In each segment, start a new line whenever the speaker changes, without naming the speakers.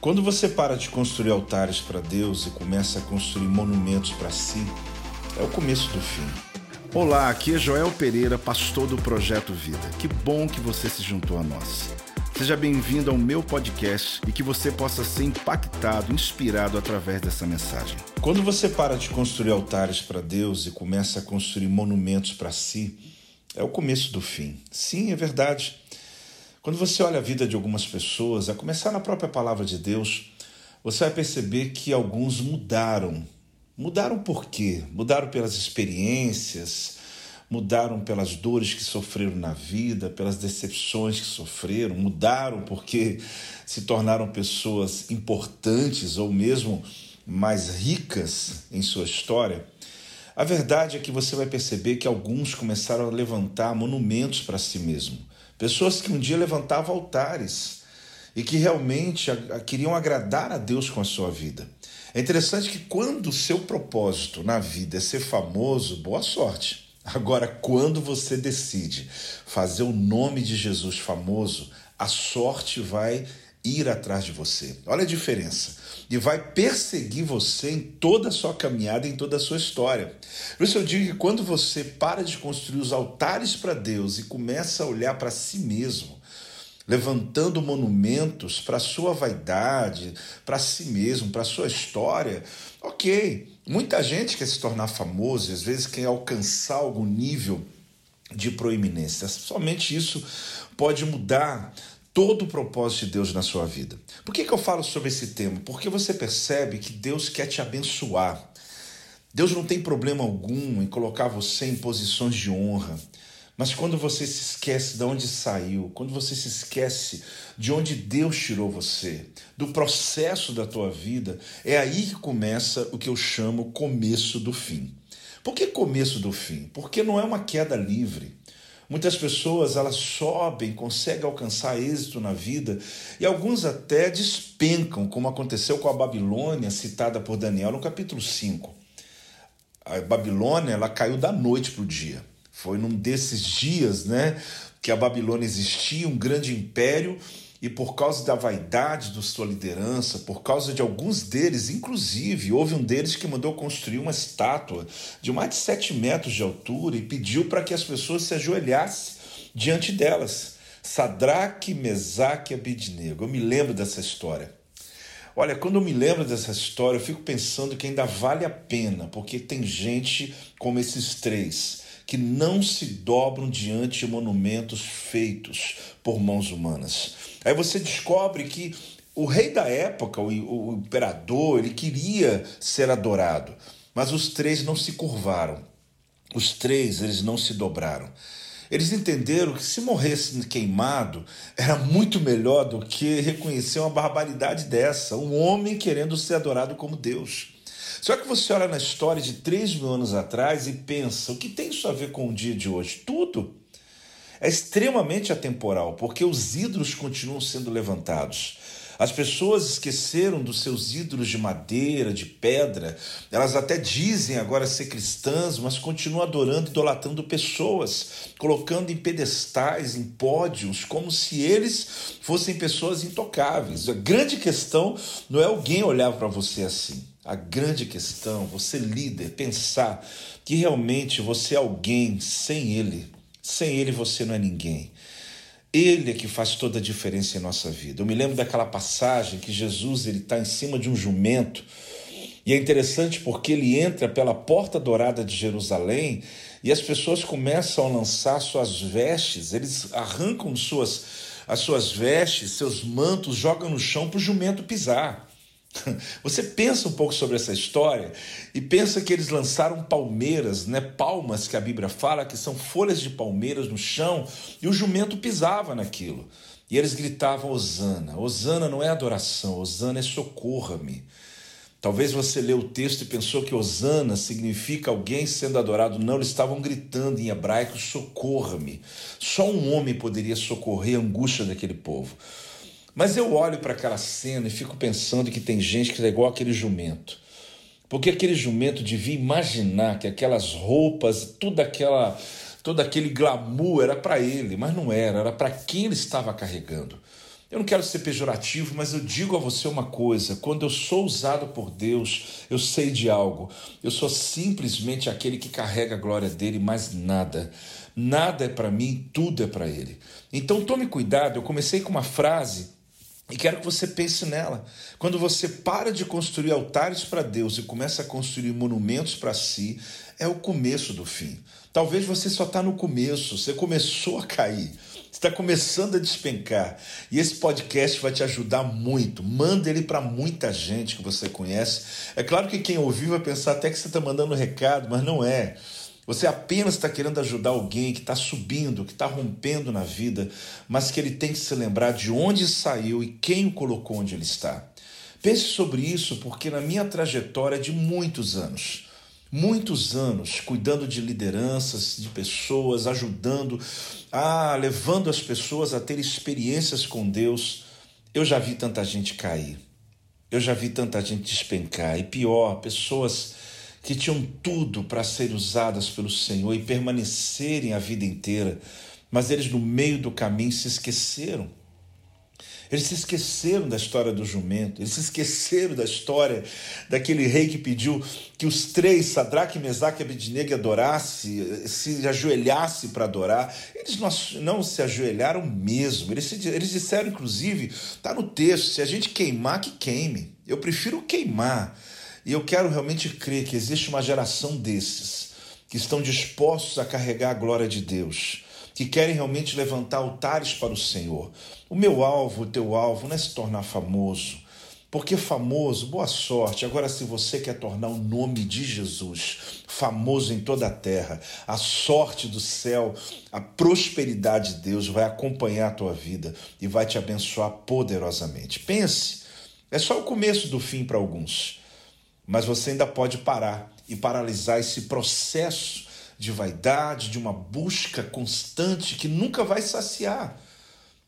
Quando você para de construir altares para Deus e começa a construir monumentos para si, é o começo do fim.
Olá, aqui é Joel Pereira, pastor do Projeto Vida. Que bom que você se juntou a nós. Seja bem-vindo ao meu podcast e que você possa ser impactado, inspirado através dessa mensagem.
Quando você para de construir altares para Deus e começa a construir monumentos para si, é o começo do fim. Sim, é verdade. Quando você olha a vida de algumas pessoas, a começar na própria palavra de Deus, você vai perceber que alguns mudaram. Mudaram por quê? Mudaram pelas experiências, mudaram pelas dores que sofreram na vida, pelas decepções que sofreram, mudaram porque se tornaram pessoas importantes ou mesmo mais ricas em sua história. A verdade é que você vai perceber que alguns começaram a levantar monumentos para si mesmo. Pessoas que um dia levantavam altares e que realmente queriam agradar a Deus com a sua vida. É interessante que quando o seu propósito na vida é ser famoso, boa sorte. Agora, quando você decide fazer o nome de Jesus famoso, a sorte vai ir atrás de você. Olha a diferença. E vai perseguir você em toda a sua caminhada, em toda a sua história. Por isso eu digo que quando você para de construir os altares para Deus e começa a olhar para si mesmo, levantando monumentos para sua vaidade, para si mesmo, para sua história, ok. Muita gente quer se tornar famoso, às vezes quer alcançar algum nível de proeminência. Somente isso pode mudar todo o propósito de Deus na sua vida. Por que, que eu falo sobre esse tema? Porque você percebe que Deus quer te abençoar. Deus não tem problema algum em colocar você em posições de honra. Mas quando você se esquece de onde saiu, quando você se esquece de onde Deus tirou você, do processo da tua vida, é aí que começa o que eu chamo começo do fim. Por que começo do fim? Porque não é uma queda livre. Muitas pessoas elas sobem, conseguem alcançar êxito na vida e alguns até despencam, como aconteceu com a Babilônia, citada por Daniel no capítulo 5. A Babilônia ela caiu da noite para o dia. Foi num desses dias né, que a Babilônia existia, um grande império, e por causa da vaidade da sua liderança, por causa de alguns deles, inclusive, houve um deles que mandou construir uma estátua de mais de sete metros de altura e pediu para que as pessoas se ajoelhassem diante delas. Sadraque, Mesaque e Abidnego. Eu me lembro dessa história. Olha, quando eu me lembro dessa história, eu fico pensando que ainda vale a pena, porque tem gente como esses três que não se dobram diante de monumentos feitos por mãos humanas. Aí você descobre que o rei da época, o, o imperador, ele queria ser adorado, mas os três não se curvaram. Os três, eles não se dobraram. Eles entenderam que se morresse queimado era muito melhor do que reconhecer uma barbaridade dessa, um homem querendo ser adorado como Deus. Só que você olha na história de 3 mil anos atrás e pensa: o que tem isso a ver com o dia de hoje? Tudo. É extremamente atemporal, porque os ídolos continuam sendo levantados. As pessoas esqueceram dos seus ídolos de madeira, de pedra. Elas até dizem agora ser cristãs, mas continuam adorando, idolatrando pessoas, colocando em pedestais, em pódios, como se eles fossem pessoas intocáveis. A grande questão não é alguém olhar para você assim. A grande questão, você líder, pensar que realmente você é alguém sem ele. Sem ele você não é ninguém. Ele é que faz toda a diferença em nossa vida. Eu me lembro daquela passagem que Jesus ele está em cima de um jumento e é interessante porque ele entra pela porta dourada de Jerusalém e as pessoas começam a lançar suas vestes, eles arrancam suas, as suas vestes, seus mantos, jogam no chão para o jumento pisar. Você pensa um pouco sobre essa história e pensa que eles lançaram palmeiras, né, palmas que a Bíblia fala que são folhas de palmeiras no chão e o jumento pisava naquilo. E eles gritavam Osana. Osana não é adoração, Osana é socorra-me. Talvez você leu o texto e pensou que Osana significa alguém sendo adorado. Não, eles estavam gritando em hebraico: socorra-me. Só um homem poderia socorrer a angústia daquele povo. Mas eu olho para aquela cena e fico pensando que tem gente que é igual aquele jumento. Porque aquele jumento devia imaginar que aquelas roupas, toda aquela, todo aquele glamour era para ele, mas não era, era para quem ele estava carregando. Eu não quero ser pejorativo, mas eu digo a você uma coisa: quando eu sou usado por Deus, eu sei de algo. Eu sou simplesmente aquele que carrega a glória dele, mais nada. Nada é para mim, tudo é para ele. Então tome cuidado. Eu comecei com uma frase e quero que você pense nela. Quando você para de construir altares para Deus e começa a construir monumentos para si, é o começo do fim. Talvez você só está no começo, você começou a cair está começando a despencar. E esse podcast vai te ajudar muito. Manda ele para muita gente que você conhece. É claro que quem ouvir vai pensar até que você está mandando um recado, mas não é. Você apenas está querendo ajudar alguém que está subindo, que está rompendo na vida, mas que ele tem que se lembrar de onde saiu e quem o colocou onde ele está. Pense sobre isso, porque na minha trajetória de muitos anos, muitos anos cuidando de lideranças, de pessoas, ajudando, a levando as pessoas a ter experiências com Deus. Eu já vi tanta gente cair. Eu já vi tanta gente despencar e pior, pessoas que tinham tudo para serem usadas pelo Senhor e permanecerem a vida inteira, mas eles no meio do caminho se esqueceram eles se esqueceram da história do jumento, eles se esqueceram da história daquele rei que pediu que os três, Sadraque, Mesaque e Abednego, adorassem, se ajoelhassem para adorar. Eles não, não, se ajoelharam mesmo. Eles, se, eles disseram, inclusive, está no texto: se a gente queimar, que queime. Eu prefiro queimar. E eu quero realmente crer que existe uma geração desses que estão dispostos a carregar a glória de Deus que querem realmente levantar altares para o Senhor. O meu alvo, o teu alvo, não é se tornar famoso. Porque famoso, boa sorte. Agora, se você quer tornar o nome de Jesus famoso em toda a terra, a sorte do céu, a prosperidade de Deus vai acompanhar a tua vida e vai te abençoar poderosamente. Pense, é só o começo do fim para alguns, mas você ainda pode parar e paralisar esse processo de vaidade, de uma busca constante que nunca vai saciar.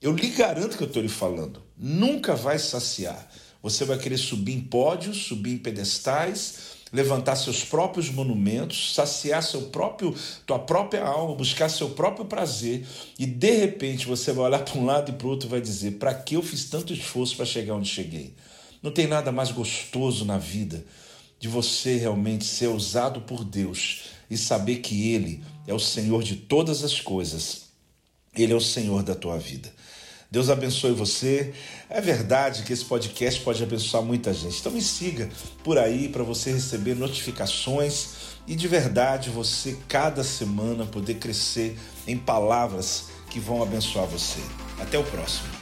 Eu lhe garanto que eu estou lhe falando, nunca vai saciar. Você vai querer subir em pódios, subir em pedestais, levantar seus próprios monumentos, saciar seu próprio, tua própria alma, buscar seu próprio prazer, e de repente você vai olhar para um lado e para o outro e vai dizer: para que eu fiz tanto esforço para chegar onde cheguei? Não tem nada mais gostoso na vida de você realmente ser usado por Deus e saber que Ele é o Senhor de todas as coisas. Ele é o Senhor da tua vida. Deus abençoe você. É verdade que esse podcast pode abençoar muita gente. Então me siga por aí para você receber notificações e de verdade você cada semana poder crescer em palavras que vão abençoar você. Até o próximo.